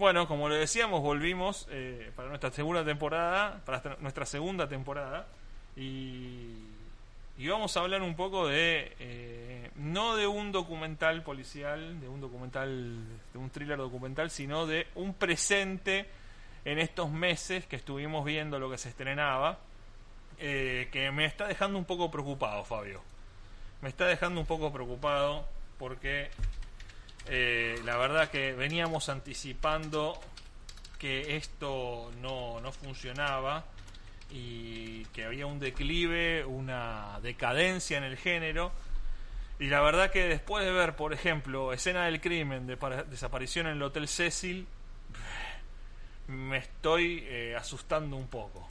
Bueno, como le decíamos, volvimos eh, para nuestra segunda temporada, para nuestra segunda temporada, y, y vamos a hablar un poco de, eh, no de un documental policial, de un documental, de un thriller documental, sino de un presente en estos meses que estuvimos viendo lo que se estrenaba, eh, que me está dejando un poco preocupado, Fabio. Me está dejando un poco preocupado porque eh, la verdad que veníamos anticipando que esto no, no funcionaba y que había un declive, una decadencia en el género. Y la verdad que después de ver, por ejemplo, escena del crimen, de desaparición en el Hotel Cecil, me estoy eh, asustando un poco.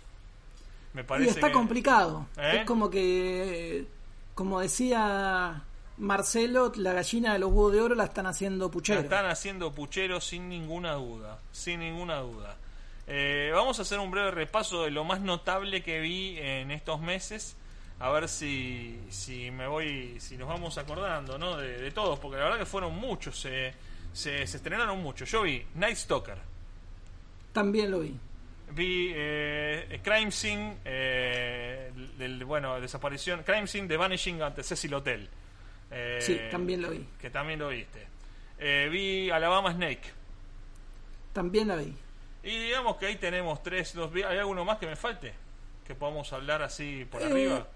Me Y parece está que- complicado. ¿Eh? Es como que, como decía Marcelo, la gallina de los huevos de oro la están haciendo La puchero. están haciendo puchero sin ninguna duda, sin ninguna duda. Eh, vamos a hacer un breve repaso de lo más notable que vi en estos meses, a ver si, si me voy, si nos vamos acordando, ¿no? De, de todos, porque la verdad que fueron muchos, se, se, se estrenaron muchos. Yo vi Night Stalker, También lo vi. vi eh, Crime Scene, eh, del, bueno, desaparición, Crime Scene de Vanishing at the Cecil Hotel. Eh, Sí, también lo vi. Que también lo viste. Eh, vi Alabama Snake. También la vi. Y digamos que ahí tenemos tres, dos. ¿Hay alguno más que me falte? Que podamos hablar así por Eh, arriba.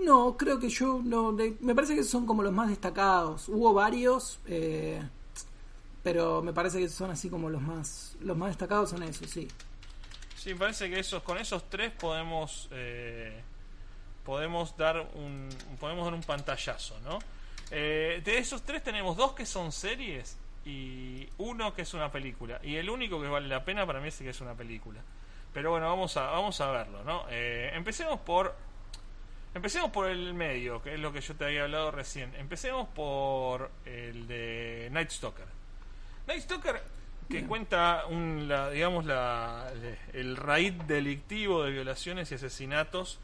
No, creo que yo no. de- me parece que son como los más destacados. Hubo varios, eh, pero me parece que son así como los más los más destacados son esos, sí. Sí, parece que esos, con esos tres podemos eh, podemos dar un podemos dar un pantallazo, ¿no? Eh, de esos tres tenemos dos que son series y uno que es una película. Y el único que vale la pena para mí es que es una película. Pero bueno, vamos a, vamos a verlo, ¿no? Eh, empecemos por Empecemos por el medio, que es lo que yo te había hablado recién. Empecemos por el de Night Stalker. Night Stalker que cuenta un, la, digamos la, el raíz delictivo de violaciones y asesinatos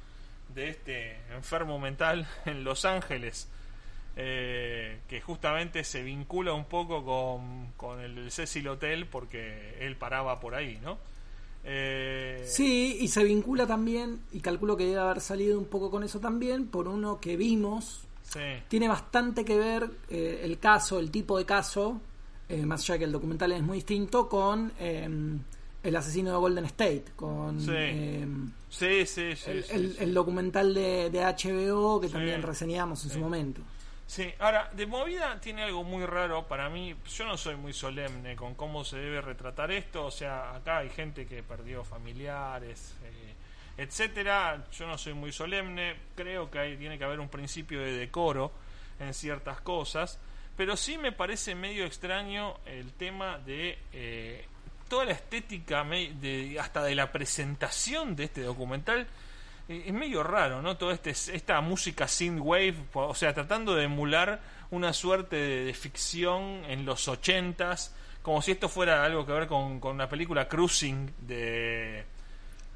de este enfermo mental en Los Ángeles, eh, que justamente se vincula un poco con, con el Cecil Hotel porque él paraba por ahí, ¿no? Eh, Sí, y se vincula también, y calculo que debe haber salido un poco con eso también, por uno que vimos. sí. Tiene bastante que ver eh, el caso, el tipo de caso, eh, más allá que el documental es muy distinto, con eh, el asesino de Golden State, con Sí. eh, Sí, el, documental de, de HBO que también reseñamos en su momento. Sí, ahora, de movida tiene algo muy raro para mí. Yo no soy muy solemne con cómo se debe retratar esto. O sea, acá hay gente que perdió familiares, eh, etcétera. Yo no soy muy solemne. Creo que hay, tiene que haber un principio de decoro en ciertas cosas. Pero sí me parece medio extraño el tema de eh, toda la estética, de, hasta de la presentación de este documental es medio raro, ¿no? Toda este, esta música synthwave, o sea, tratando de emular una suerte de, de ficción en los ochentas, como si esto fuera algo que ver con, con una película Cruising de...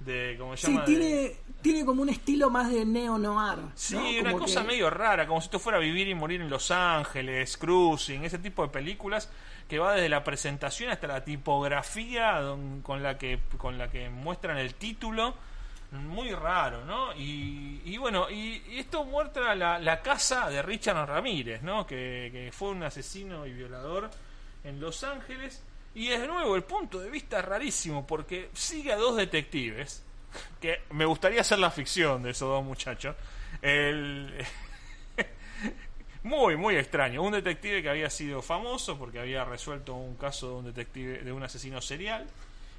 de ¿Cómo se Sí, llama? tiene, De- tiene como un estilo más de neo-noir. Sí, ¿no? una Como cosa que- medio rara, como si esto fuera Vivir y Morir en Los Ángeles, Cruising, ese tipo de películas que va desde la presentación hasta la tipografía don- con la que con la que muestran el título, muy raro, ¿no? Y, y bueno, y, esto muestra la, la casa de Richard Ramírez, ¿no? Que, que fue un asesino y violador en Los Ángeles. Y de nuevo, el punto de vista es rarísimo porque sigue a dos detectives que me gustaría hacer la ficción de esos dos muchachos. El... muy, muy extraño. Un detective que había sido famoso porque había resuelto un caso de un detective, de un asesino serial.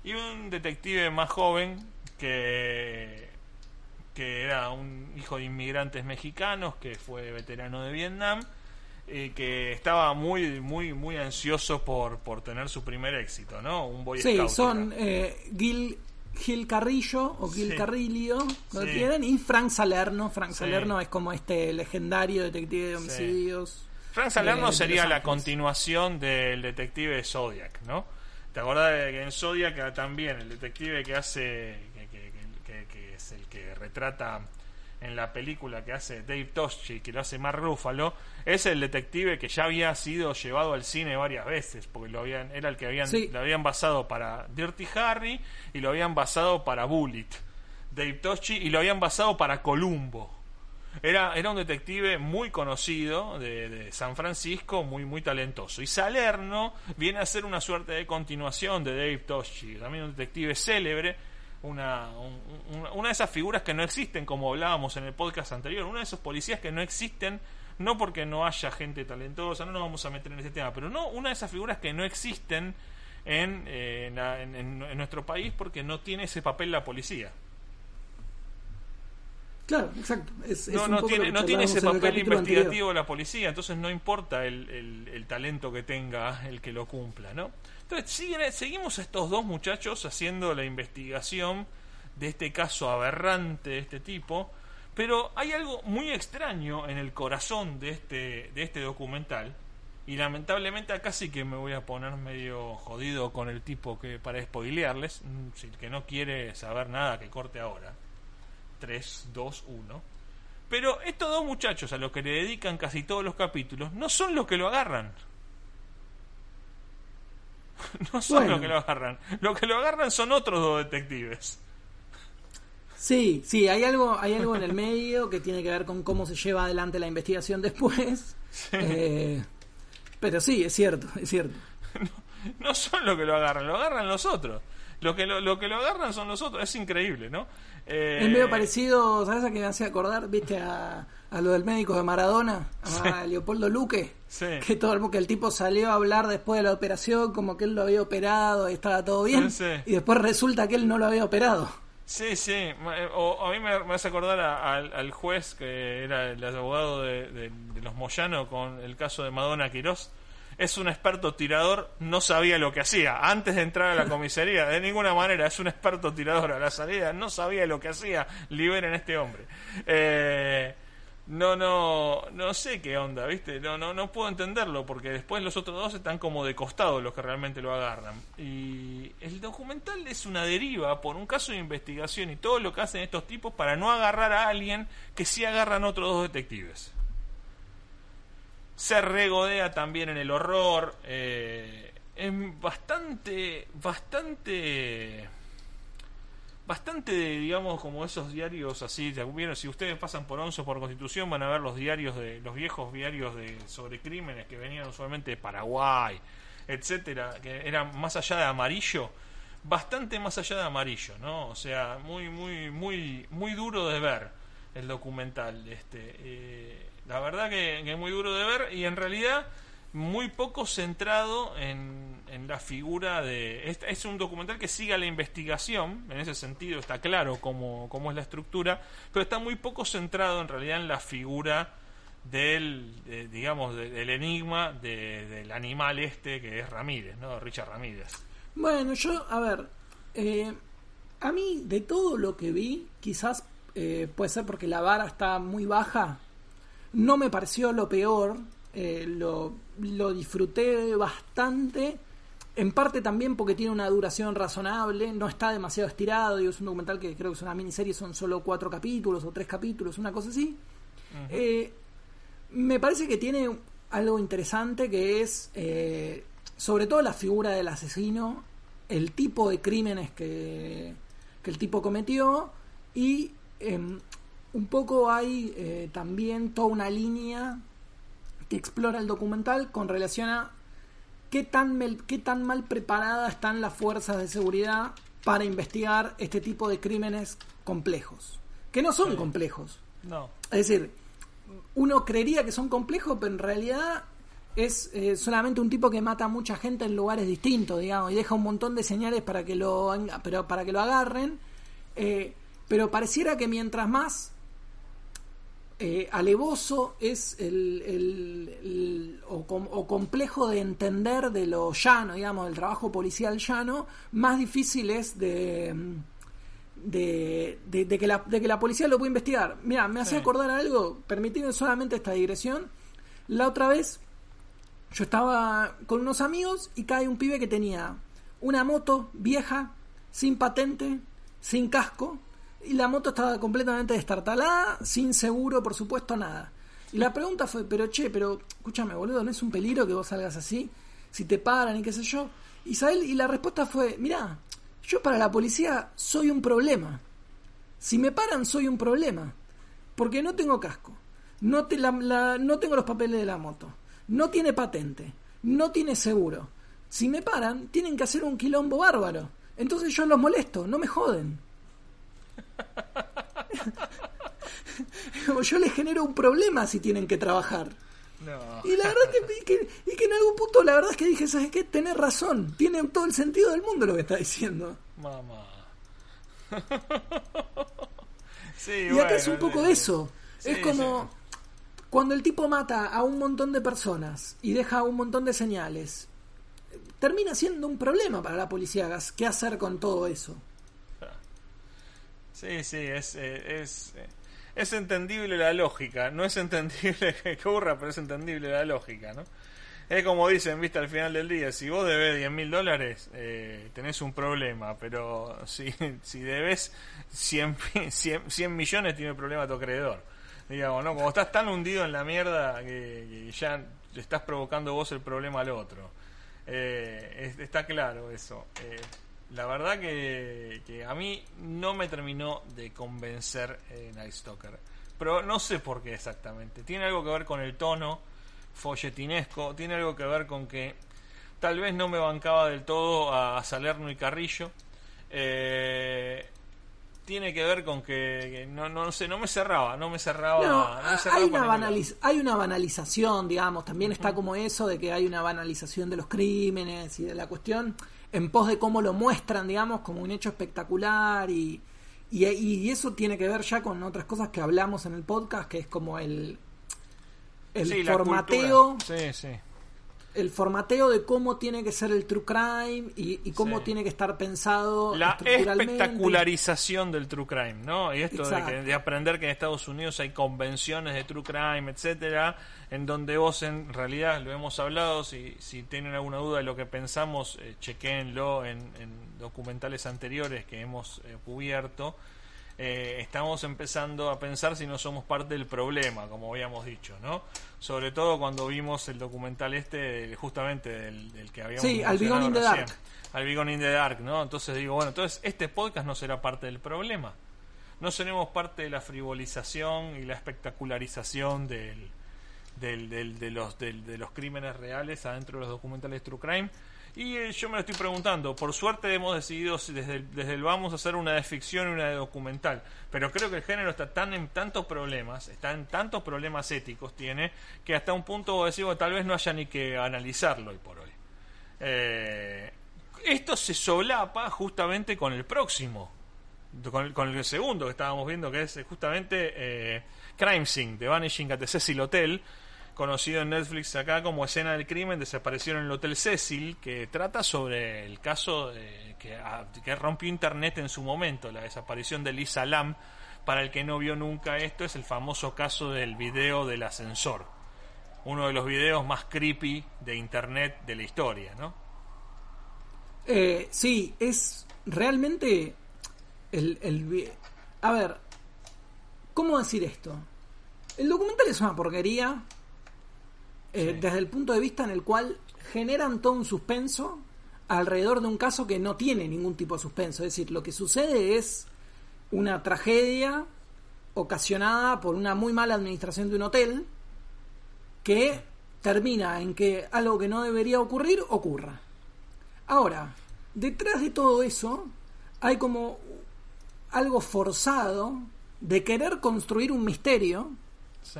Y un detective más joven que, que era un hijo de inmigrantes mexicanos que fue veterano de Vietnam. y que estaba muy muy muy ansioso por, por tener su primer éxito, ¿no? Un Boy Sí, Scout son eh, Gil, Gil Carrillo o Gil Sí. Carrillo, lo Sí. tienen, y Frank Salerno. Frank Sí. Salerno es como este legendario detective de homicidios. Frank Salerno de sería la continuación del detective de Zodiac, ¿no? ¿Te acordás de que en Zodiac también el detective que hace, que, que- que- que es el que retrata en la película que hace Dave Toschi, que lo hace Mark Ruffalo, es el detective que ya había sido llevado al cine varias veces, porque lo habían, era el que habían, Sí. lo habían basado para Dirty Harry y lo habían basado para Bullet, Dave Toschi, y lo habían basado para Columbo. Era, era un detective muy conocido de, de San Francisco, muy, muy talentoso. Y Salerno viene a ser una suerte de continuación de Dave Toschi, también un detective célebre, una, un- un- una de esas figuras que no existen, como hablábamos en el podcast anterior, uno de esos policías que no existen, no porque no haya gente talentosa, no nos vamos a meter en ese tema, pero no, una de esas figuras que no existen en, eh, en- en nuestro país porque no tiene ese papel la policía. Claro, exacto. Es, es no, un no poco tiene, no ese papel anterior. investigativo la policía, entonces no importa el, el- el talento que tenga el que lo cumpla, ¿no? Entonces siguen- seguimos a estos dos muchachos haciendo la investigación de este caso aberrante de este tipo, pero hay algo muy extraño en el corazón de este, de este documental, y lamentablemente acá sí que me voy a poner medio jodido con el tipo que para spoilearles, mm, si el que no quiere saber nada que corte ahora. 3, 2, 1. Pero estos dos muchachos a los que le dedican casi todos los capítulos no son los que lo agarran. No son Bueno. los que lo agarran. Los que lo agarran son otros dos detectives. Sí, sí, hay algo, hay algo en el medio que tiene que ver con cómo se lleva adelante la investigación después. Eh, pero sí, es cierto, es cierto. No son los que lo agarran, lo agarran los otros. Lo que lo, lo que lo agarran son los otros. Es increíble, ¿no? Eh, Es medio parecido, ¿sabes a qué me hacía acordar? ¿Viste a, a lo del médico de Maradona? A Leopoldo Luque. Sí. Que todo el, que el tipo salió a hablar después de la operación como que él lo había operado y estaba todo bien. Sí. Y después resulta que él no lo había operado. Sí, sí. O, a mí me, me hace acordar a- al, al juez que era el abogado de, de- de los Moyano con el caso de Madonna Quirós. Es un experto tirador, no sabía lo que hacía. Antes de entrar a la comisaría, de ninguna manera, es un experto tirador a la salida, no sabía lo que hacía. Liberen a este hombre. Eh, no, no, no sé qué onda, ¿viste? No, no, no puedo entenderlo porque después los otros dos están como de costado los que realmente lo agarran. Y el documental es una deriva por un caso de investigación y todo lo que hacen estos tipos para no agarrar a alguien que sí agarran otros dos detectives. Se regodea también en el horror. Eh, es bastante, bastante bastante, digamos, como esos diarios así, si ustedes pasan por Once o por Constitución van a ver los diarios de los viejos diarios de sobre crímenes que venían usualmente de Paraguay, etcétera, que eran más allá de amarillo, bastante más allá de amarillo, ¿no? O sea, muy muy muy muy duro de ver el documental este eh, la verdad que, es muy duro de ver y en realidad muy poco centrado en, en la figura de... Es, es un documental que sigue la investigación, en ese sentido está claro cómo, cómo es la estructura, pero está muy poco centrado en realidad en la figura del, de- digamos, de- del enigma de- del animal este que es Ramírez, ¿no? Richard Ramírez. Bueno, yo, a ver, eh, a mí de todo lo que vi, quizás eh, puede ser porque la vara está muy baja, no me pareció lo peor, eh, lo, lo disfruté bastante, en parte también porque tiene una duración razonable, no está demasiado estirado, digo, es un documental que creo que es una miniserie, son solo cuatro capítulos o tres capítulos, una cosa así. Eh, me parece que tiene algo interesante que es eh, sobre todo la figura del asesino, el tipo de crímenes que, que el tipo cometió y em, un poco hay eh, también toda una línea que explora el documental con relación a qué tan, mel- qué tan mal preparadas están las fuerzas de seguridad para investigar este tipo de crímenes complejos, que no son complejos. No. Es decir, uno creería que son complejos, pero en realidad es eh, solamente un tipo que mata a mucha gente en lugares distintos, digamos, y deja un montón de señales para que lo, pero para que lo agarren. eh, pero pareciera que mientras más eh, alevoso es el, el- el- o, com- o complejo de entender de lo llano, digamos, del trabajo policial llano, más difícil es de, de, de- de que, la, de que la policía lo pueda investigar. Mira, me hace Sí. acordar algo, permitidme solamente esta digresión. La otra vez yo estaba con unos amigos y cae un pibe que tenía una moto vieja, sin patente, sin casco, y la moto estaba completamente destartalada, sin seguro, por supuesto, nada. Y la pregunta fue, pero che, pero escúchame, boludo, ¿no es un peligro que vos salgas así? Si te paran y qué sé yo. Isabel, y la respuesta fue, mirá, yo para la policía soy un problema. Si me paran, soy un problema. Porque no tengo casco. No, te la- no tengo los papeles de la moto. No tiene patente. No tiene seguro. Si me paran, tienen que hacer un quilombo bárbaro. Entonces yo los molesto, no me joden. Como yo les genero un problema si tienen que trabajar. No. Y la verdad que, y que, y que en algún punto la verdad es que dije, ¿sabes qué? Tenés razón. Tiene todo el sentido del mundo lo que está diciendo. Mamá. sí, Y bueno, acá es un poco eso. sí, es como sí. cuando el tipo mata a un montón de personas y deja un montón de señales. Termina siendo un problema para la policía qué hacer con todo eso. Sí, sí, es, eh, es, eh, es entendible la lógica. No es entendible que ocurra, pero es entendible la lógica, ¿no? Es como dicen, viste, al final del día, si vos debes 10 mil dólares, eh, tenés un problema, pero si, si debes 100, pi- 100, 100 millones, tiene problema tu acreedor. Digamos, ¿no? Como estás tan hundido en la mierda que, que ya estás provocando vos el problema al otro. Eh, es- está claro eso. La verdad que, que a mí no me terminó de convencer eh, Night Stalker. Pero no sé por qué exactamente. Tiene algo que ver con el tono folletinesco. Tiene algo que ver con que tal vez no me bancaba del todo a Salerno y Carrillo. Eh, tiene que ver con que, que no, no sé, no me cerraba, no me cerraba. No, no me cerraba hay, una banaliz- hay una banalización, digamos, también está como eso de que hay una banalización de los crímenes y de la cuestión en pos de cómo lo muestran, digamos, como un hecho espectacular y, y, y eso tiene que ver ya con otras cosas que hablamos en el podcast, que es como el, el Sí, formateo. Sí, sí. El formateo de cómo tiene que ser el true crime y, y cómo Sí. tiene que estar pensado La espectacularización del true crime, ¿no? Y esto de, que- de aprender que en Estados Unidos hay convenciones de true crime, etcétera, en donde vos en realidad lo hemos hablado, si, si tienen alguna duda de lo que pensamos, eh, chequéenlo en, en documentales anteriores que hemos eh, cubierto. Eh, estamos empezando a pensar si no somos parte del problema, como habíamos dicho, ¿no? Sobre todo cuando vimos el documental este, justamente del, del que habíamos Sí, Albigón in the Dark. Albigón in the Dark, ¿no? Entonces digo, bueno, entonces este podcast no será parte del problema. No seremos parte de la frivolización y la espectacularización del, del, de, los, del- de los crímenes reales adentro de los documentales True Crime. Y eh, yo me lo estoy preguntando. Por suerte hemos decidido desde el, desde vamos a hacer una de ficción y una de documental. Pero creo que el género está tan en tantos problemas, está en tantos problemas éticos, tiene, que hasta un punto bueno, tal vez no haya ni que analizarlo hoy por hoy. Eh, esto se solapa justamente con el próximo, con el, segundo que estábamos viendo, que es justamente eh, Crime Scene, The Vanishing at the Cecil Hotel, conocido en Netflix acá como Escena del Crimen, desaparecieron en el Hotel Cecil, que trata sobre el caso de- que, ah, que rompió Internet en su momento, la desaparición de Lisa Lam. Para el que no vio nunca esto, es el famoso caso del video del ascensor. Uno de los videos más creepy de Internet de la historia, ¿no? Eh, sí, es realmente el, el A ver, ¿cómo decir esto? El documental es una porquería eh, Sí. desde el punto de vista en el cual generan todo un suspenso alrededor de un caso que no tiene ningún tipo de suspenso. Es decir, lo que sucede es una tragedia ocasionada por una muy mala administración de un hotel que termina en que algo que no debería ocurrir ocurra. Ahora, detrás de todo eso hay como algo forzado de querer construir un misterio Sí.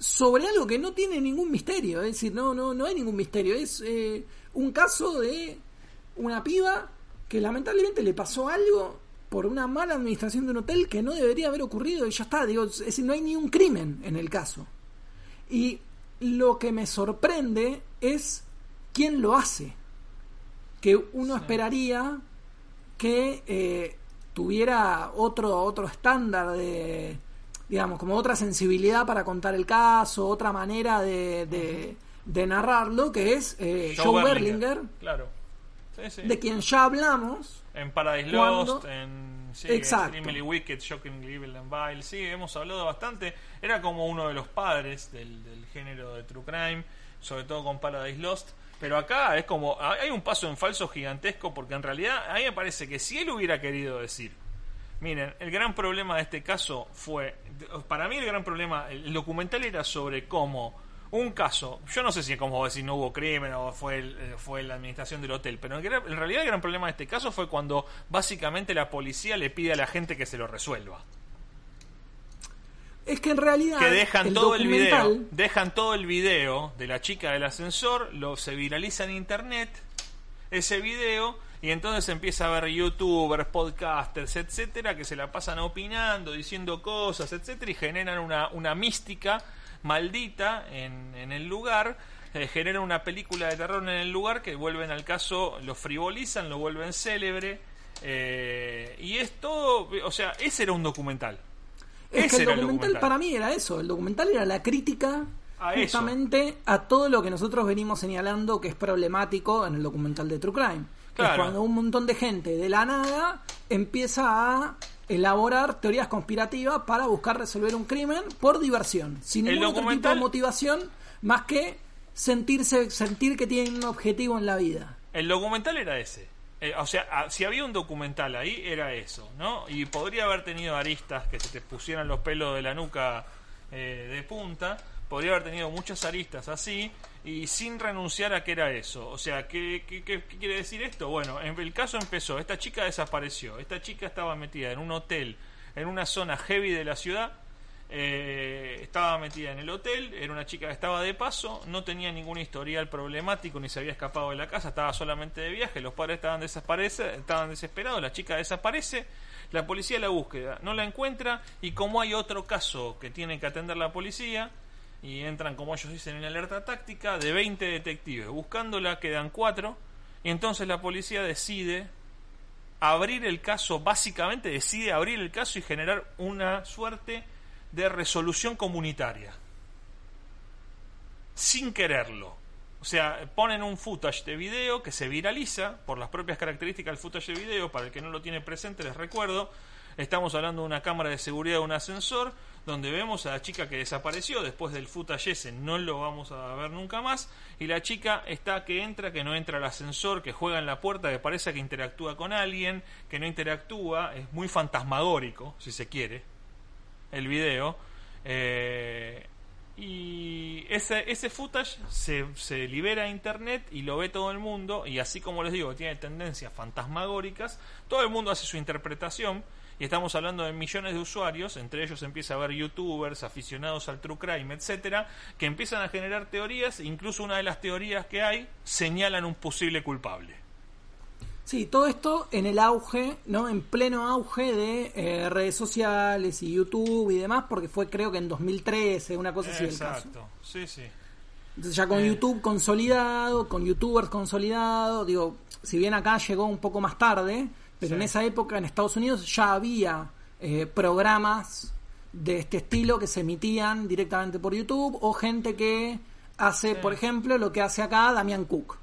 Sobre algo que no tiene ningún misterio. Es decir, no, no, no hay ningún misterio. Es eh, un caso de una piba que lamentablemente le pasó algo por una mala administración de un hotel que no debería haber ocurrido y ya está. Digo, es decir, no hay ni un crimen en el caso. Y lo que me sorprende es quién lo hace. Que uno esperaría que eh, tuviera otro, otro estándar de, digamos, como otra sensibilidad para contar el caso, otra manera de, de, narrarlo, que es eh, Joe, Berlinger, claro. de quien ya hablamos. En Paradise Lost, en sí, Extremely Wicked, Shocking Evil and Vile, sí, hemos hablado bastante. Era como uno de los padres del, del género de True Crime, sobre todo con Paradise Lost. Pero acá es como, hay un paso en falso gigantesco porque en realidad a mí me parece que si él hubiera querido decir, miren, el gran problema de este caso fue, para mí el gran problema, el documental era sobre cómo un caso, yo no sé si como decir no hubo crimen o fue, eh, fue la administración del hotel, pero en realidad el gran problema de este caso fue cuando básicamente la policía le pide a la gente que se lo resuelva. Es que en realidad. Que dejan todo el video. Dejan todo el video de la chica del ascensor, lo se viraliza en internet, ese video, y entonces empieza a ver youtubers, podcasters, etcétera, que se la pasan opinando, diciendo cosas, etcétera, y generan una, una mística maldita en, en el lugar. Eh, generan una película de terror en el lugar que vuelven al caso, lo frivolizan, lo vuelven célebre. Eh, y es todo, o sea, ese era un documental. Es que el documental, para mí era eso, el documental era la crítica justamente a todo lo que nosotros venimos señalando que es problemático en el documental de True Crime. Es cuando un montón de gente de la nada empieza a elaborar teorías conspirativas para buscar resolver un crimen por diversión, sin ningún otro tipo de motivación más que sentirse sentir que tienen un objetivo en la vida. El documental era ese. Eh, o sea, ah, si había un documental ahí, era eso, ¿no? Y podría haber tenido aristas que se te pusieran los pelos de la nuca eh, de punta, podría haber tenido muchas aristas así, y sin renunciar a que era eso. O sea, ¿qué, qué, quiere decir esto? Bueno, el caso empezó, esta chica desapareció, esta chica estaba metida en un hotel, en una zona heavy de la ciudad, eh, estaba metida en el hotel, era una chica que estaba de paso, no tenía ningún historial problemático ni se había escapado de la casa, estaba solamente de viaje, los padres estaban, estaban desesperados, la chica desaparece, la policía la búsqueda, no la encuentra y como hay otro caso que tiene que atender la policía y entran como ellos dicen en alerta táctica de 20 detectives, buscándola quedan 4 y entonces la policía decide abrir el caso, básicamente decide abrir el caso y generar una suerte de resolución comunitaria. Sin quererlo. O sea, ponen un footage de video que se viraliza por las propias características del footage de video. Para el que no lo tiene presente, les recuerdo. Estamos hablando de una cámara de seguridad de un ascensor donde vemos a la chica que desapareció después del footage ese, no lo vamos a ver nunca más, y la chica está que entra, que no entra al ascensor, que juega en la puerta, que parece que interactúa con alguien, que no interactúa, es muy fantasmagórico, si se quiere, el video. Eh, y ese, ese footage se, se, libera a internet y lo ve todo el mundo. Y así como les digo, tiene tendencias fantasmagóricas. Todo el mundo hace su interpretación. Y estamos hablando de millones de usuarios, entre ellos empieza a haber youtubers, aficionados al true crime, etcétera, que empiezan a generar teorías. Incluso una de las teorías que hay señalan un posible culpable. Sí, todo esto en el auge, ¿no? En pleno auge de eh, redes sociales y YouTube y demás, porque fue creo que en 2013, una cosa así del caso. Exacto, sí, sí. Entonces ya con eh. YouTube consolidado, con YouTubers consolidados, digo, si bien acá llegó un poco más tarde, pero en esa época en Estados Unidos ya había eh, programas de este estilo que se emitían directamente por YouTube o gente que hace, por ejemplo, lo que hace acá Damián Cook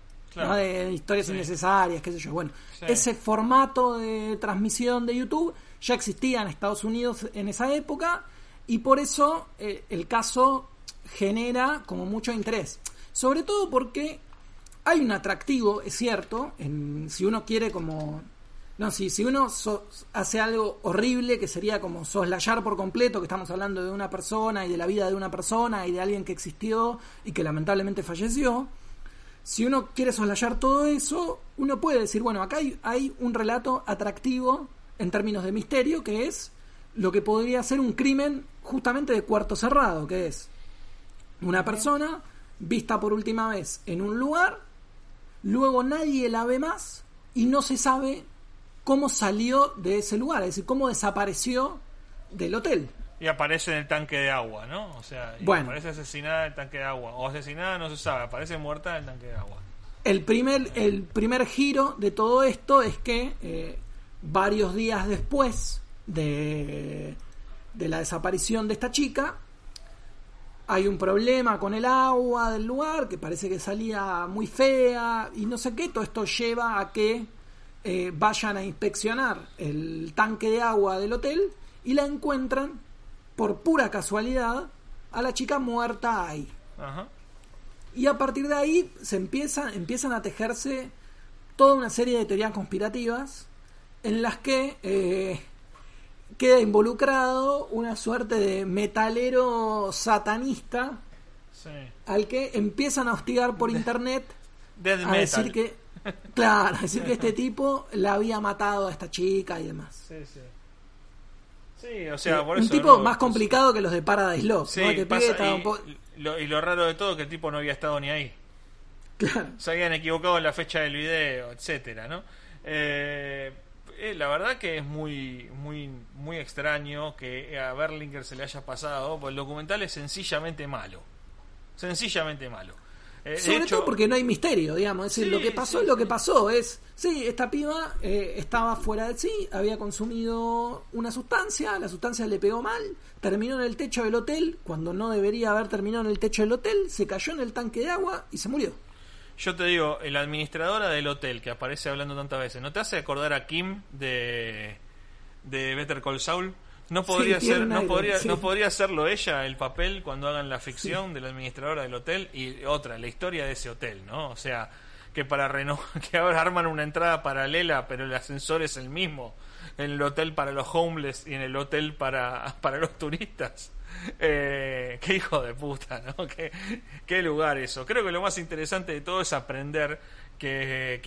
de historias innecesarias, qué sé yo. Bueno, ese formato de transmisión de YouTube ya existía en Estados Unidos en esa época y por eso eh, el caso genera como mucho interés. Sobre todo porque hay un atractivo, es cierto, en, si uno quiere como... No, si, si uno hace algo horrible que sería como soslayar por completo, que estamos hablando de una persona y de la vida de una persona y de alguien que existió y que lamentablemente falleció, si uno quiere soslayar todo eso, uno puede decir, bueno, acá hay, un relato atractivo en términos de misterio, que es lo que podría ser un crimen justamente de cuarto cerrado, que es una persona vista por última vez en un lugar, luego nadie la ve más y no se sabe cómo salió de ese lugar, es decir, cómo desapareció del hotel. Y aparece en el tanque de agua, ¿no? O sea, y Bueno. aparece asesinada en el tanque de agua. O asesinada, no se sabe, aparece muerta en el tanque de agua. El primer, el primer giro de todo esto es que eh, varios días después de, de la desaparición de esta chica, hay un problema con el agua del lugar, que parece que salía muy fea y no sé qué. Todo esto lleva a que eh, vayan a inspeccionar el tanque de agua del hotel y la encuentran, por pura casualidad, a la chica muerta ahí. Ajá. Y a partir de ahí se empiezan, empiezan a tejerse toda una serie de teorías conspirativas en las que eh, queda involucrado una suerte de metalero satanista Sí. al que empiezan a hostigar por internet a metal. decir que claro, decir que este tipo la había matado a esta chica y demás. Sí, sí. Sí, o sea, por un eso. tipo ¿no? más complicado que los de Paradise Lost, Sí, ¿no? Pibe pasa- estaba y, un po- lo, y lo raro de todo es que el tipo no había estado ni ahí. claro. Se habían equivocado en la fecha del video, etcétera, ¿no? Eh, eh, la verdad que es muy, muy, muy extraño que a Berlinger se le haya pasado, porque el documental es sencillamente malo. Sencillamente malo. Eh, Sobre hecho, todo porque no hay misterio, digamos. Es decir, Sí, lo que pasó sí, es lo que pasó. Es, sí, esta piba eh, estaba fuera de sí, había consumido una sustancia, la sustancia le pegó mal, terminó en el techo del hotel, cuando no debería haber terminado en el techo del hotel, se cayó en el tanque de agua y se murió. Yo te digo, la administradora del hotel que aparece hablando tantas veces, ¿no te hace acordar a Kim de, de Better Call Saul? ¿No podría, ser, no, aire, podría, sí. ¿No podría hacerlo ella el papel cuando hagan la ficción de la administradora del hotel? Y otra, la historia de ese hotel, ¿no? O sea, que para reno que ahora arman una entrada paralela, pero el ascensor es el mismo en el hotel para los homeless y en el hotel para, para los turistas. Eh, qué hijo de puta, ¿no? Qué, qué lugar eso. Creo que lo más interesante de todo es aprender que,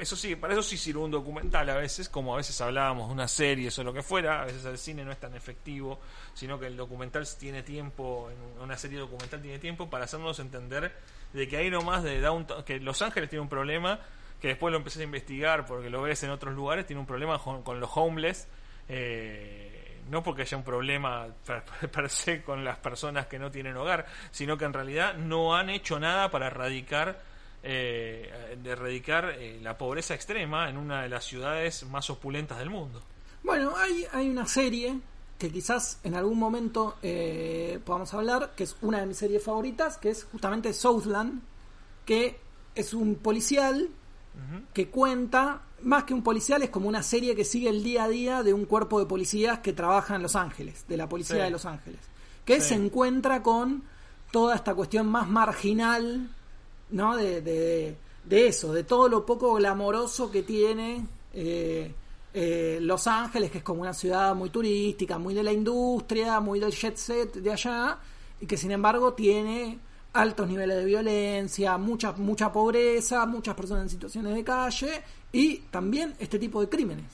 eso sí, para eso sí sirve un documental a veces, como a veces hablábamos de una serie o lo que fuera, a veces el cine no es tan efectivo, sino que el documental tiene tiempo, una serie documental tiene tiempo para hacernos entender de que hay nomás de Downtown, que Los Ángeles tiene un problema, que después lo empecé a investigar porque lo ves en otros lugares, tiene un problema con, con los homeless, eh, no porque haya un problema per, per se con las personas que no tienen hogar, sino que en realidad no han hecho nada para erradicar eh, de erradicar eh, la pobreza extrema en una de las ciudades más opulentas del mundo. Bueno, hay, hay una serie que quizás en algún momento eh, podamos hablar, que es una de mis series favoritas, que es justamente Southland, que es un policial que cuenta, más que un policial, es como una serie que sigue el día a día de un cuerpo de policías que trabaja en Los Ángeles, de la policía Sí. de Los Ángeles, que Sí. se encuentra con toda esta cuestión más marginal, ¿no? De, de, de eso, de todo lo poco glamoroso que tiene eh, eh, Los Ángeles, que es como una ciudad muy turística, muy de la industria, muy del jet set de allá, y que sin embargo tiene altos niveles de violencia, mucha, mucha pobreza, muchas personas en situaciones de calle y también este tipo de crímenes.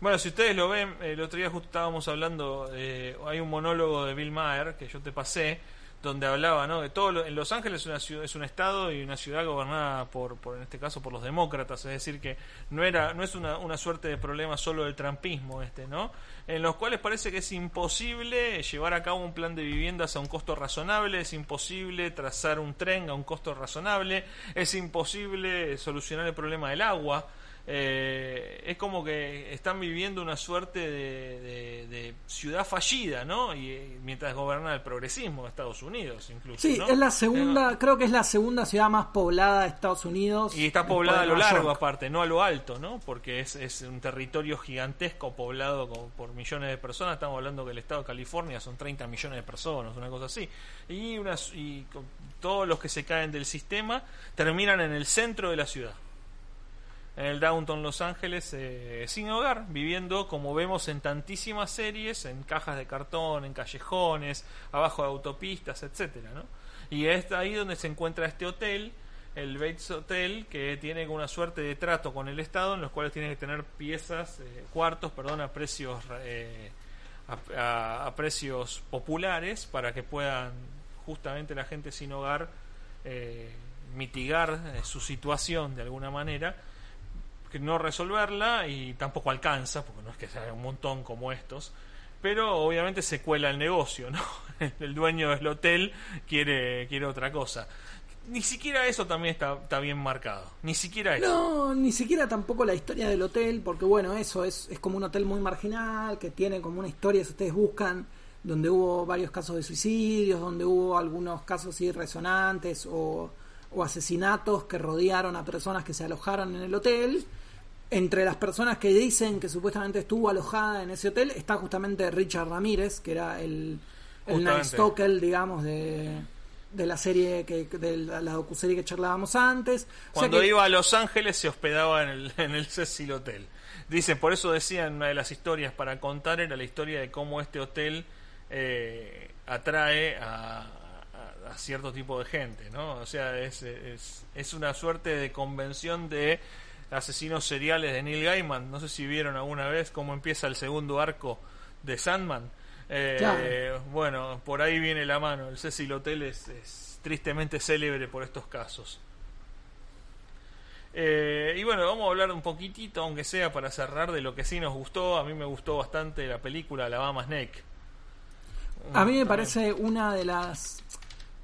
Bueno, si ustedes lo ven, el otro día justo estábamos hablando, eh, hay un monólogo de Bill Maher que yo te pasé, donde hablaba, ¿no? De todo lo- en Los Ángeles es una ciudad, es un estado y una ciudad gobernada por, por en este caso por los demócratas, es decir que no era, no es una, una suerte de problema solo del trampismo este, ¿no? En los cuales parece que es imposible llevar a cabo un plan de viviendas a un costo razonable, es imposible trazar un tren a un costo razonable, es imposible solucionar el problema del agua. Eh, es como que están viviendo una suerte de, de- de ciudad fallida, ¿no? Y eh, mientras gobierna el progresismo de Estados Unidos, incluso. Sí, ¿no? es la segunda, creo que es la segunda ciudad más poblada de Estados Unidos. y está poblada a lo largo, York. aparte, no a lo alto, ¿no? Porque es, es un territorio gigantesco poblado con- por millones de personas. Estamos hablando que el estado de California son 30 millones de personas, una cosa así. Y, unas, y todos los que se caen del sistema terminan en el centro de la ciudad. En el downtown Los Ángeles, eh, sin hogar, viviendo como vemos en tantísimas series, en cajas de cartón, en callejones, abajo de autopistas, etcétera, ¿no? Y es ahí donde se encuentra este hotel, el Bates Hotel, que tiene una suerte de trato con el Estado, en los cuales tiene que tener piezas, eh, cuartos, perdón, a precios eh, a, precios populares para que puedan justamente la gente sin hogar eh, mitigar eh, su situación de alguna manera no resolverla y tampoco alcanza, porque no es que sea un montón como estos, pero obviamente se cuela el negocio, ¿no? El dueño del hotel quiere, quiere otra cosa. Ni siquiera eso también está, está bien marcado. Ni siquiera eso. No, ni siquiera tampoco la historia del hotel, porque bueno, eso es, es como un hotel muy marginal, que tiene como una historia, si ustedes buscan, donde hubo varios casos de suicidios, donde hubo algunos casos así resonantes o, o asesinatos que rodearon a personas que se alojaron en el hotel. Entre las personas que dicen que supuestamente estuvo alojada en ese hotel está justamente Richard Ramírez, que era el, el Night digamos, de, de la serie, que de la, la docuserie que charlábamos antes. O sea Cuando que- iba a Los Ángeles se hospedaba en el, en el Cecil Hotel. Dicen, por eso decían una de las historias para contar era la historia de cómo este hotel eh, atrae a, a- a cierto tipo de gente, ¿no? O sea, es, es, es una suerte de convención de asesinos seriales de Neil Gaiman. No sé si vieron alguna vez cómo empieza el segundo arco de Sandman. Eh, Claro. Bueno, por ahí viene la mano. El Cecil Hotel es, es tristemente célebre por estos casos. Eh, y bueno, vamos a hablar un poquitito, aunque sea para cerrar, de lo que sí nos gustó. A mí me gustó bastante la película Alabama Snake. A mí me También. parece una de las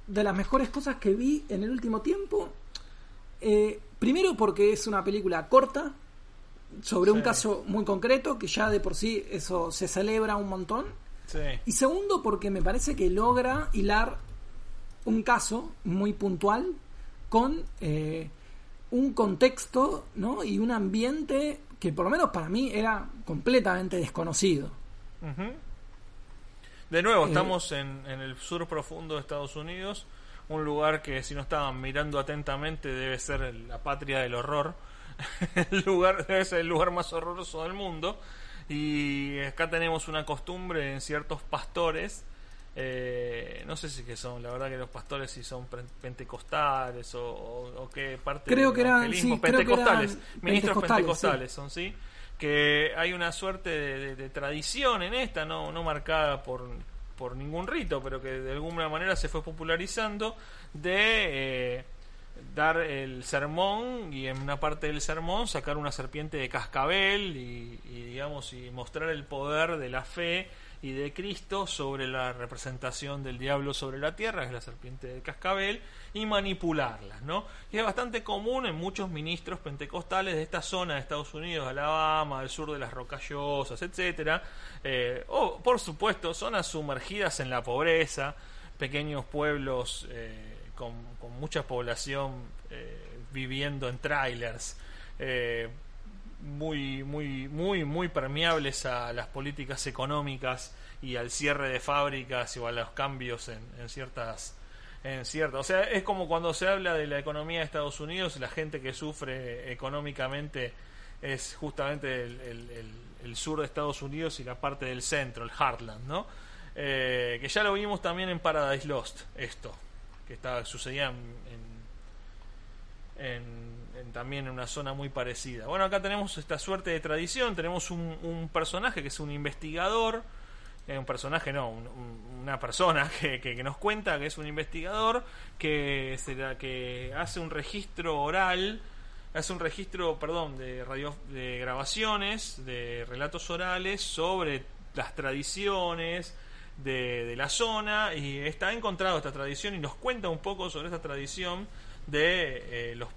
de las mejores cosas que vi en el último tiempo. Eh, primero porque es una película corta sobre un caso muy concreto que ya de por sí eso se celebra un montón. Sí. Y segundo porque me parece que logra hilar un caso muy puntual con eh, un contexto ¿no? y un ambiente que por lo menos para mí era completamente desconocido. De nuevo, Eh, estamos en, en el sur profundo de Estados Unidos, un lugar que si no estaban mirando atentamente debe ser la patria del horror, el lugar debe ser el lugar más horroroso del mundo. Y acá tenemos una costumbre en ciertos pastores, eh, no sé si que son, la verdad que los pastores si son pentecostales o, o- o qué parte Creo que eran- sí, creo que eran pentecostales, ministros pentecostales, pentecostales son, ¿sí? Que hay una suerte de, de- de tradición en esta, no, no marcada por, por ningún rito, pero que de alguna manera se fue popularizando, de eh, dar el sermón y en una parte del sermón sacar una serpiente de cascabel y, y, digamos y mostrar el poder de la fe y de Cristo sobre la representación del diablo sobre la tierra, que es la serpiente de cascabel, y manipularlas, ¿no? Y es bastante común en muchos ministros pentecostales de esta zona de Estados Unidos, Alabama, al sur de las Rocallosas, etcétera, eh, o por supuesto zonas sumergidas en la pobreza, pequeños pueblos eh, con, mucha población eh, viviendo en trailers. muy, muy, muy, muy permeables a las políticas económicas y al cierre de fábricas o a los cambios en ciertas en ciertas o sea es como cuando se habla de la economía de Estados Unidos la gente que sufre económicamente es justamente el- el sur de Estados Unidos y la parte del centro el Heartland no Eh, que ya lo vimos también en Paradise Lost esto que estaba sucedía en, en- en- también en una zona muy parecida. Bueno, acá tenemos esta suerte de tradición, tenemos un, un personaje que es un investigador, eh, un personaje no, un- un- una persona que, que- nos cuenta que es un investigador que, será, que hace un registro oral, hace un registro, perdón, de, radio, de grabaciones, de relatos orales sobre las tradiciones, de, la zona y está encontrado esta tradición y nos cuenta un poco sobre esta tradición de, eh, los,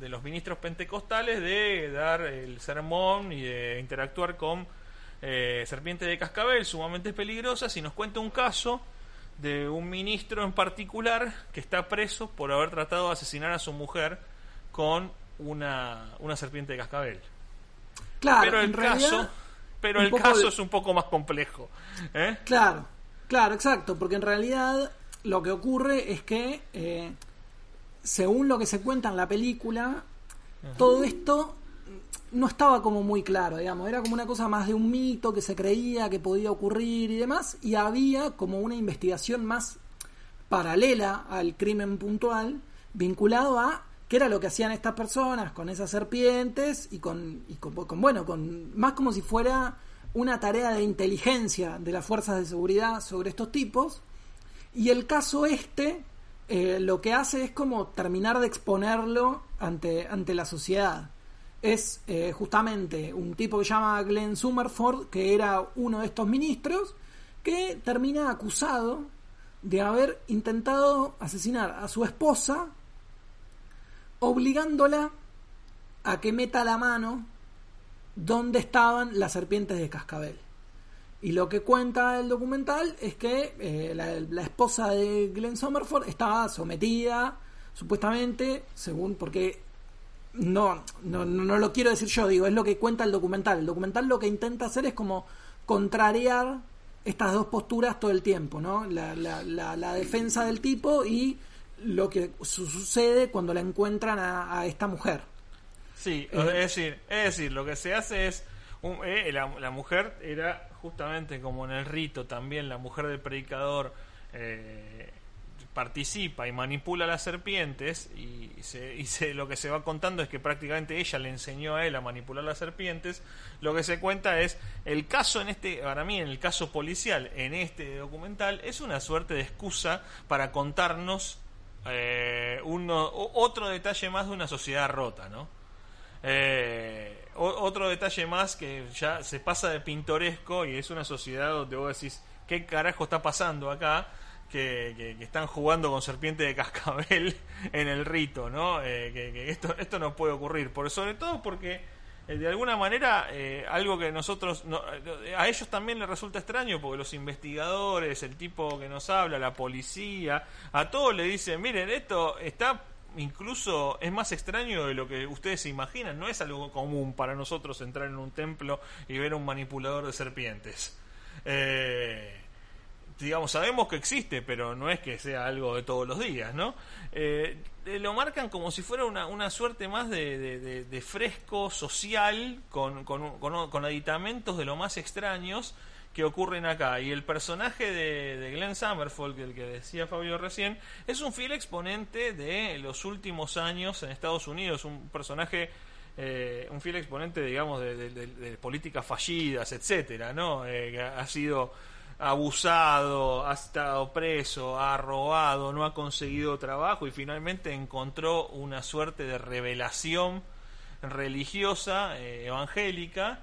de los ministros pentecostales de dar el sermón y de interactuar con eh, serpientes de cascabel sumamente peligrosas y nos cuenta un caso de un ministro en particular que está preso por haber tratado de asesinar a su mujer con una, una serpiente de cascabel. Claro, pero el realidad, caso, pero el caso de- es un poco más complejo. ¿eh? Claro, claro, exacto, porque en realidad lo que ocurre es que, eh, según lo que se cuenta en la película, todo esto no estaba como muy claro, digamos, era como una cosa más de un mito que se creía que podía ocurrir y demás, y había como una investigación más paralela al crimen puntual, vinculado a qué era lo que hacían estas personas con esas serpientes y con, y con, bueno, con más como si fuera una tarea de inteligencia de las fuerzas de seguridad sobre estos tipos. Y el caso este eh, lo que hace es como terminar de exponerlo ante, ante la sociedad. Es eh, justamente un tipo que se llama Glenn Summerford, que era uno de estos ministros, que termina acusado de haber intentado asesinar a su esposa, obligándola a que meta la mano donde estaban las serpientes de cascabel. Y lo que cuenta el documental es que eh, la, esposa de Glenn Somerford estaba sometida, supuestamente, según, porque no, no, no lo quiero decir yo, digo, es lo que cuenta el documental. El documental lo que intenta hacer es como contrariar estas dos posturas todo el tiempo, ¿no? La, la, la, defensa del tipo y lo que sucede cuando la encuentran a, esta mujer. Sí, eh, es decir, es decir, lo que se hace es eh, la, mujer era justamente como en el rito también la mujer del predicador eh, participa y manipula a las serpientes y, se, lo que se va contando es que prácticamente ella le enseñó a él a manipular las serpientes lo que se cuenta es el caso en este para mí en el caso policial en este documental es una suerte de excusa para contarnos eh, uno, otro detalle más de una sociedad rota no eh, otro detalle más que ya se pasa de pintoresco y es una sociedad donde vos decís, ¿qué carajo está pasando acá? Que, están jugando con serpiente de cascabel en el rito, ¿no? Eh, que, esto, esto no puede ocurrir. Por, sobre todo porque eh, de alguna manera eh, algo que nosotros a ellos también les resulta extraño porque los investigadores el tipo que nos habla la policía a todos le dicen miren esto está incluso es más extraño de lo que ustedes se imaginan. No es algo común para nosotros entrar en un templo y ver un manipulador de serpientes. Eh, digamos, sabemos que existe, pero no es que sea algo de todos los días, ¿no? Eh, lo marcan como si fuera una, una suerte más de, de, fresco social con, con, con aditamentos de lo más extraños que ocurren acá. Y el personaje de, Glenn Summerford, el que decía Fabio recién, es un fiel exponente de los últimos años en Estados Unidos, un personaje... Eh, un fiel exponente, digamos, de, políticas fallidas, etcétera, ¿no? Eh, ha sido abusado, ha estado preso, ha robado, no ha conseguido trabajo y finalmente encontró una suerte de revelación religiosa, eh, evangélica,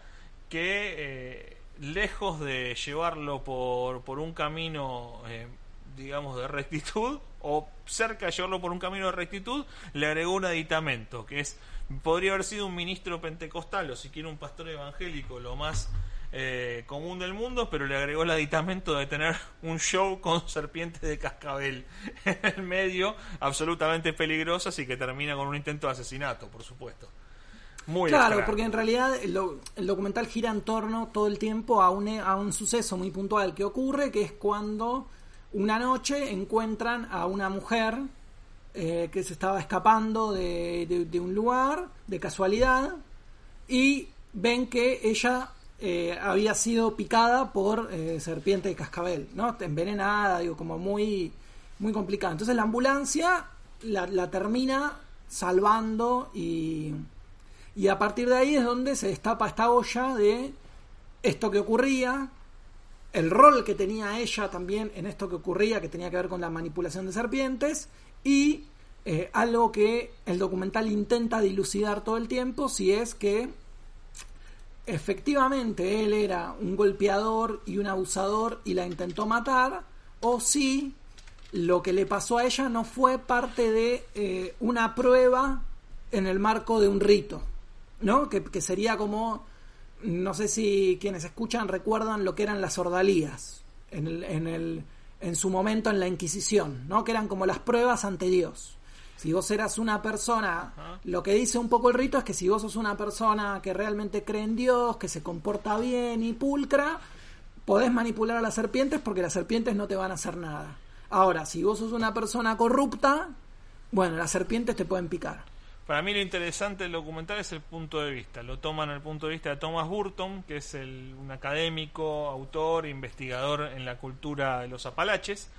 que lejos de llevarlo por, por un camino, eh, digamos, de rectitud, o cerca de llevarlo por un camino de rectitud, le agregó un aditamento, que es, podría haber sido un ministro pentecostal o si quiere un pastor evangélico, lo más eh, común del mundo, pero le agregó el aditamento de tener un show con serpientes de cascabel en el medio, absolutamente peligrosas y que termina con un intento de asesinato, por supuesto. Claro, porque en realidad el, documental gira en torno todo el tiempo a un, a un suceso muy puntual que ocurre, que es cuando una noche encuentran a una mujer eh, que se estaba escapando de, un lugar de casualidad y ven que ella eh, había sido picada por eh, serpiente de cascabel, ¿no? Envenenada, digo, como muy, muy complicada. Entonces la ambulancia la, termina salvando y y a partir de ahí es donde se destapa esta olla de esto que ocurría, el rol que tenía ella también en esto que ocurría, que tenía que ver con la manipulación de serpientes, y eh, algo que el documental intenta dilucidar todo el tiempo, si es que efectivamente él era un golpeador y un abusador y la intentó matar, o si lo que le pasó a ella no fue parte de eh, una prueba en el marco de un rito. ¿no? Que, sería como, no sé si quienes escuchan recuerdan lo que eran las ordalías en, el, en, el, en su momento en la Inquisición, ¿no? Que eran como las pruebas ante Dios. Si vos eras una persona, lo que dice un poco el rito es que si vos sos una persona que realmente cree en Dios, que se comporta bien y pulcra, podés manipular a las serpientes porque las serpientes no te van a hacer nada. Ahora, si vos sos una persona corrupta, bueno, las serpientes te pueden picar. Para mí lo interesante del documental es el punto de vista. Lo toman el punto de vista de Thomas Burton, que es un académico, autor, investigador en la cultura de los Apalaches,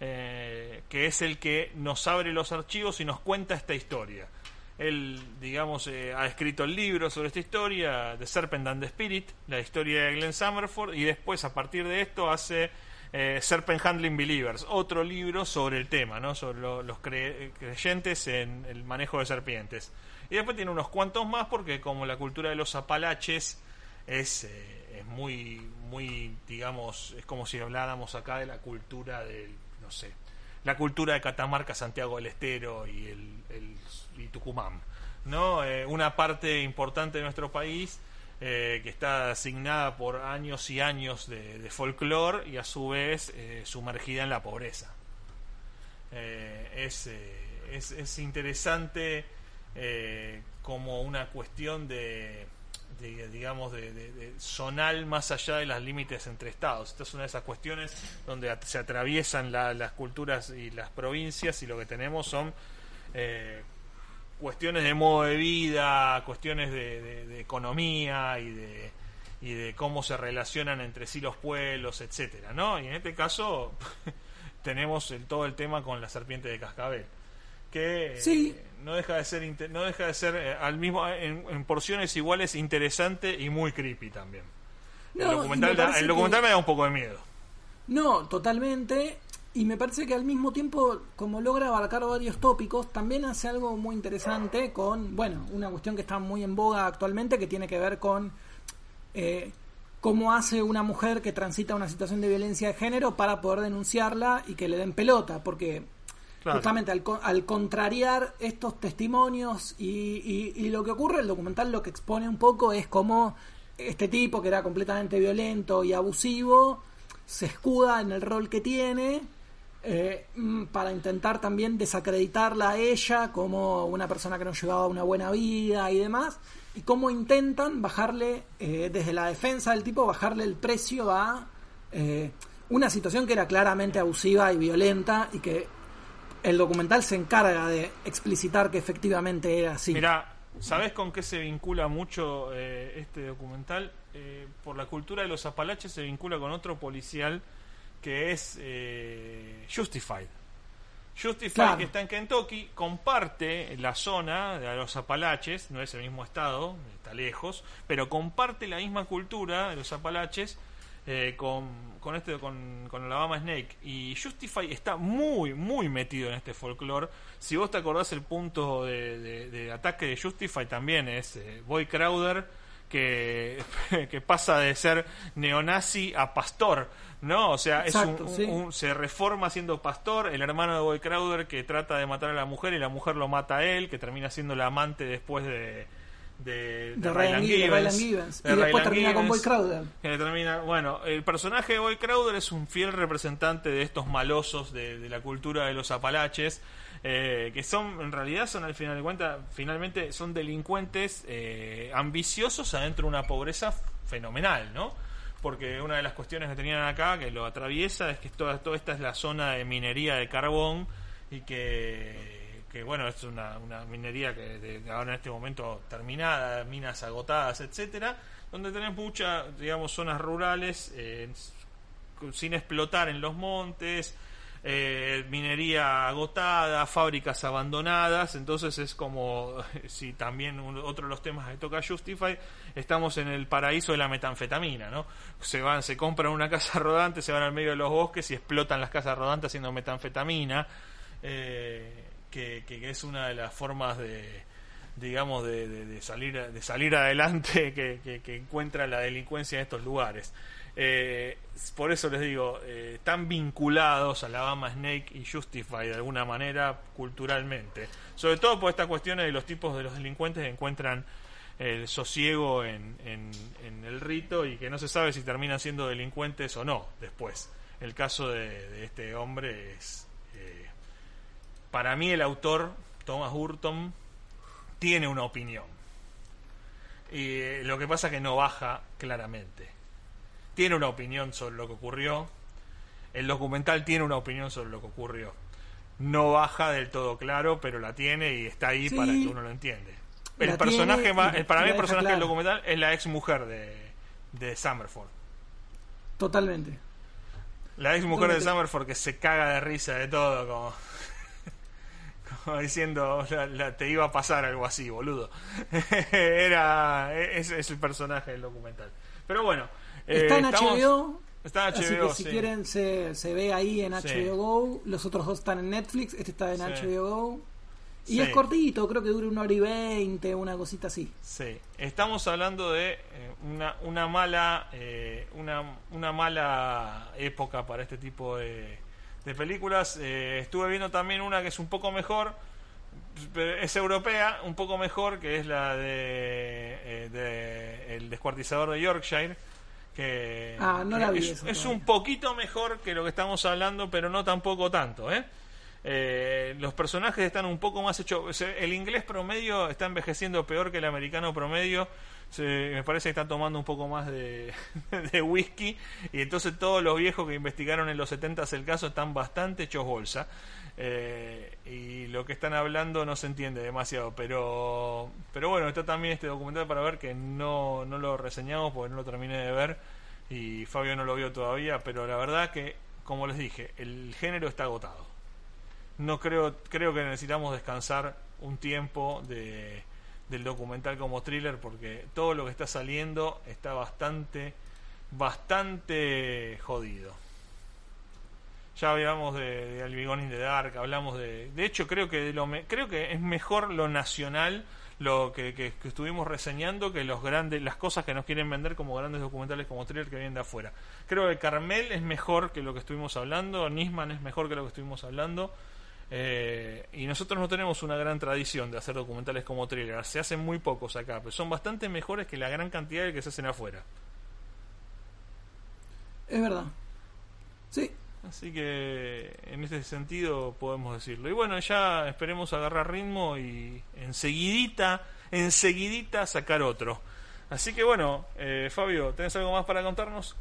eh, que es el que nos abre los archivos y nos cuenta esta historia. Él, digamos, eh, ha escrito el libro sobre esta historia, The Serpent and the Spirit, la historia de Glenn Summerford, y después, a partir de esto, hace eh, Serpent Handling Believers, otro libro sobre el tema, ¿no? sobre los creyentes en el manejo de serpientes. Y después tiene unos cuantos más porque como la cultura de los apalaches es, es muy, muy, digamos, es como si habláramos acá de la cultura del, no sé, la cultura de Catamarca, Santiago del Estero y, el, Tucumán. ¿no? Eh, una parte importante de nuestro país eh, que está asignada por años y años de, de folclore y a su vez eh, sumergida en la pobreza. es, es, es, interesante como una cuestión de, digamos, de, de, zonal más allá de los límites entre estados. Esta es una de esas cuestiones donde se atraviesan las culturas y las provincias y lo que tenemos son eh, cuestiones de modo de vida, cuestiones de, economía y de, y de cómo se relacionan entre sí los pueblos, etcétera, ¿no? Y en este caso tenemos el, todo el tema con la serpiente de cascabel que sí. no deja de ser no deja de ser eh, al mismo en, porciones iguales interesante y muy creepy también. el documental, el documental me da un poco de miedo. No, totalmente. Y me parece que al mismo tiempo, como logra abarcar varios tópicos, también hace algo muy interesante con, bueno, una cuestión que está muy en boga actualmente, que tiene que ver con eh, cómo hace una mujer que transita una situación de violencia de género para poder denunciarla y que le den pelota, porque Justamente al, contrariar estos testimonios y, y, lo que ocurre, el documental lo que expone un poco es cómo este tipo, que era completamente violento y abusivo, se escuda en el rol que tiene eh, mm, para intentar también desacreditarla a ella como una persona que no llevaba una buena vida y demás, y cómo intentan bajarle, eh, desde la defensa del tipo, bajarle el precio a eh, una situación que era claramente abusiva y violenta y que el documental se encarga de explicitar que efectivamente era así. Mira, ¿sabes con qué se vincula mucho eh, este documental? Eh, por la cultura de los Apalaches se vincula con otro policial que es eh, Justified. Justified, que está en Kentucky, comparte la zona de los Apalaches, no es el mismo estado, está lejos, pero comparte la misma cultura de los Apalaches eh, con, con, este con, con Alabama Snake. Y Justify está muy muy metido en este folclore. Si vos te acordás el punto de, ataque de Justify también es eh, Boy Crowder que, que pasa de ser neonazi a pastor ¿no? O sea, es un, se reforma siendo pastor, el hermano de Boy Crowder que trata de matar a la mujer y la mujer lo mata a él, que termina siendo la amante después de, de, Ryan, Givens, y después termina con Boy Crowder. termina, bueno, el personaje de Boy Crowder es un fiel representante de estos malosos de, la cultura de los apalaches. Eh, que son, en realidad, son al final de cuentas, finalmente son delincuentes eh, ambiciosos adentro de una pobreza fenomenal, ¿no? Porque una de las cuestiones que tenían acá, que lo atraviesa, es que toda, toda esta es la zona de minería de carbón y que que bueno, es una, una minería que ahora en este momento terminada, minas agotadas, etcétera, donde tenés muchas, digamos, zonas rurales eh, sin explotar en los montes, eh, minería agotada, fábricas abandonadas, entonces es como si también otro de los temas que toca Justify, estamos en el paraíso de la metanfetamina, ¿no? Se van, se compran una casa rodante, se van al medio de los bosques y explotan las casas rodantes haciendo metanfetamina. Eh, que, es una de las formas de digamos de, salir de salir adelante que, encuentra la delincuencia en estos lugares. Eh, por eso les digo eh, están vinculados a Alabama Snake y Justify de alguna manera culturalmente. Sobre todo por estas cuestiones de los tipos de los delincuentes que encuentran el sosiego en, en, el rito y que no se sabe si terminan siendo delincuentes o no después. El caso de este hombre es para mí el autor, Thomas Hurton, tiene una opinión. Y eh, lo que pasa es que no baja claramente. Tiene una opinión sobre lo que ocurrió. El documental tiene una opinión sobre lo que ocurrió. No baja del todo claro, pero la tiene y está ahí para que uno lo entiende. El personaje más, para mí el personaje del documental es la ex mujer de, de Summerford. Totalmente. La ex mujer de Summerford que se caga de risa de todo, como diciendo te iba a pasar algo así, boludo. Era es, es, el personaje del documental. Pero bueno, eh, está en HBO, Está en Así HBO, que si sí. quieren se, se ve ahí en Sí. HBO Go. Los otros dos están en Netflix. Este está en Sí. HBO Go. Y es cortito, creo que dura una hora y veinte, una cosita así. Sí, estamos hablando de eh, una, una mala eh, una, una mala época para este tipo de, de películas. Eh, estuve viendo también una que es un poco mejor, es europea, un poco mejor, que es la de, eh, de El descuartizador de Yorkshire. Que, Ah, no la vi es, es un poquito mejor que lo que estamos hablando, pero no tampoco tanto, ¿eh? Eh, los personajes están un poco más hechos. El inglés promedio está envejeciendo peor que el americano promedio. Me parece que están tomando un poco más de, de whisky. Y entonces todos los viejos que investigaron en los 70 el caso están bastante hechos bolsa. Eh, y lo que están hablando no se entiende demasiado. Pero, pero bueno, está también este documental para ver que no, no lo reseñamos porque no lo terminé de ver. Y Fabio no lo vio todavía. Pero la verdad que, como les dije, el género está agotado no creo creo que necesitamos descansar un tiempo de, del documental como thriller porque todo lo que está saliendo está bastante bastante jodido. Ya hablamos de, de Albigón in the Dark hablamos de de hecho creo que de lo me- creo que es mejor lo nacional lo que, que- que estuvimos reseñando que los grandes las cosas que nos quieren vender como grandes documentales como thriller que vienen de afuera. Creo que Carmel es mejor que lo que estuvimos hablando Nisman es mejor que lo que estuvimos hablando eh, y nosotros no tenemos una gran tradición de hacer documentales como thriller. Se hacen muy pocos acá, pero son bastante mejores que la gran cantidad de que se hacen afuera. Es verdad. Sí, Así que en ese sentido podemos decirlo. Y bueno, ya esperemos agarrar ritmo y enseguidita, enseguidita sacar otro. Así que bueno, eh, Fabio, ¿tenés algo más para contarnos?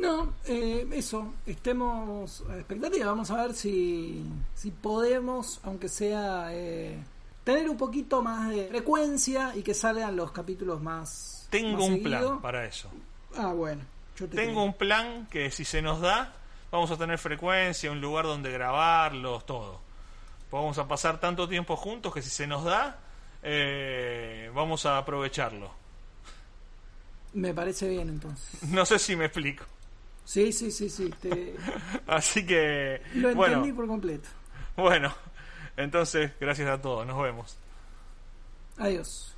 No, eh, eso, estemos a expectativa, vamos a ver si, si podemos, aunque sea, eh, tener un poquito más de frecuencia y que salgan los capítulos más. Tengo más un seguido. plan para eso. Ah, bueno, yo te Tengo creo. un plan que si se nos da, vamos a tener frecuencia, un lugar donde grabarlos, todo. Vamos a pasar tanto tiempo juntos que si se nos da, eh, vamos a aprovecharlo. Me parece bien entonces. No sé si me explico. Sí, sí, sí, sí, te- Así que, lo entendí bueno, por completo. bueno, entonces, gracias a todos, nos vemos. Adiós.